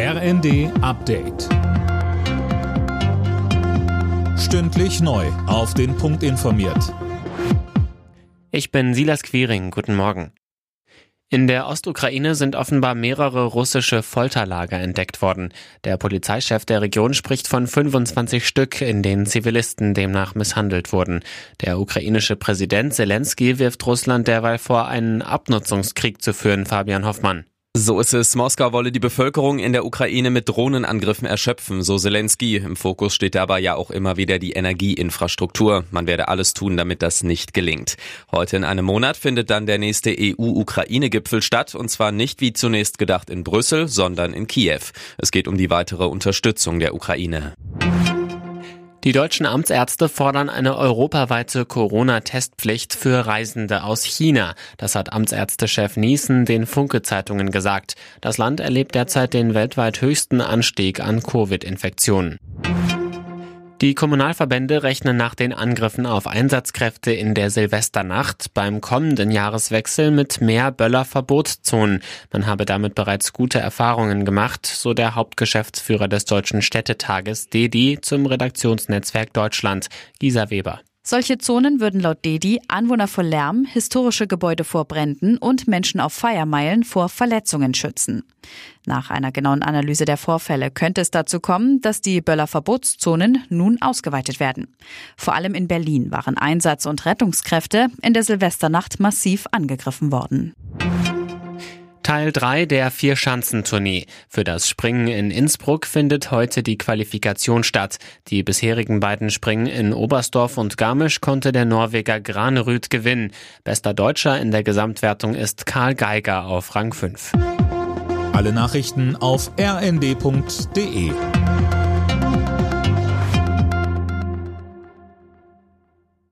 RND Update. Stündlich neu. Auf den Punkt informiert. Ich bin Silas Quiring. Guten Morgen. In der Ostukraine sind offenbar mehrere russische Folterlager entdeckt worden. Der Polizeichef der Region spricht von 25 Stück, in denen Zivilisten demnach misshandelt wurden. Der ukrainische Präsident Zelensky wirft Russland derweil vor, einen Abnutzungskrieg zu führen, Fabian Hoffmann. So ist es. Moskau wolle die Bevölkerung in der Ukraine mit Drohnenangriffen erschöpfen, so Zelensky. Im Fokus steht dabei ja auch immer wieder die Energieinfrastruktur. Man werde alles tun, damit das nicht gelingt. Heute in einem Monat findet dann der nächste EU-Ukraine-Gipfel statt, und zwar nicht wie zunächst gedacht in Brüssel, sondern in Kiew. Es geht um die weitere Unterstützung der Ukraine. Die deutschen Amtsärzte fordern eine europaweite Corona-Testpflicht für Reisende aus China. Das hat Amtsärztechef Niesen den Funke-Zeitungen gesagt. Das Land erlebt derzeit den weltweit höchsten Anstieg an Covid-Infektionen. Die Kommunalverbände rechnen nach den Angriffen auf Einsatzkräfte in der Silvesternacht beim kommenden Jahreswechsel mit mehr Böllerverbotszonen. Man habe damit bereits gute Erfahrungen gemacht, so der Hauptgeschäftsführer des Deutschen Städtetages DEDI zum Redaktionsnetzwerk Deutschland, Gisa Weber. Solche Zonen würden laut DEDI Anwohner vor Lärm, historische Gebäude vor Bränden und Menschen auf Feiermeilen vor Verletzungen schützen. Nach einer genauen Analyse der Vorfälle könnte es dazu kommen, dass die Böller-Verbotszonen nun ausgeweitet werden. Vor allem in Berlin waren Einsatz- und Rettungskräfte in der Silvesternacht massiv angegriffen worden. Teil 3 der Vier-Schanzentournee. Für das Springen in Innsbruck findet heute die Qualifikation statt. Die bisherigen beiden Springen in Oberstdorf und Garmisch konnte der Norweger Granerüth gewinnen. Bester Deutscher in der Gesamtwertung ist Karl Geiger auf Rang 5. Alle Nachrichten auf rnd.de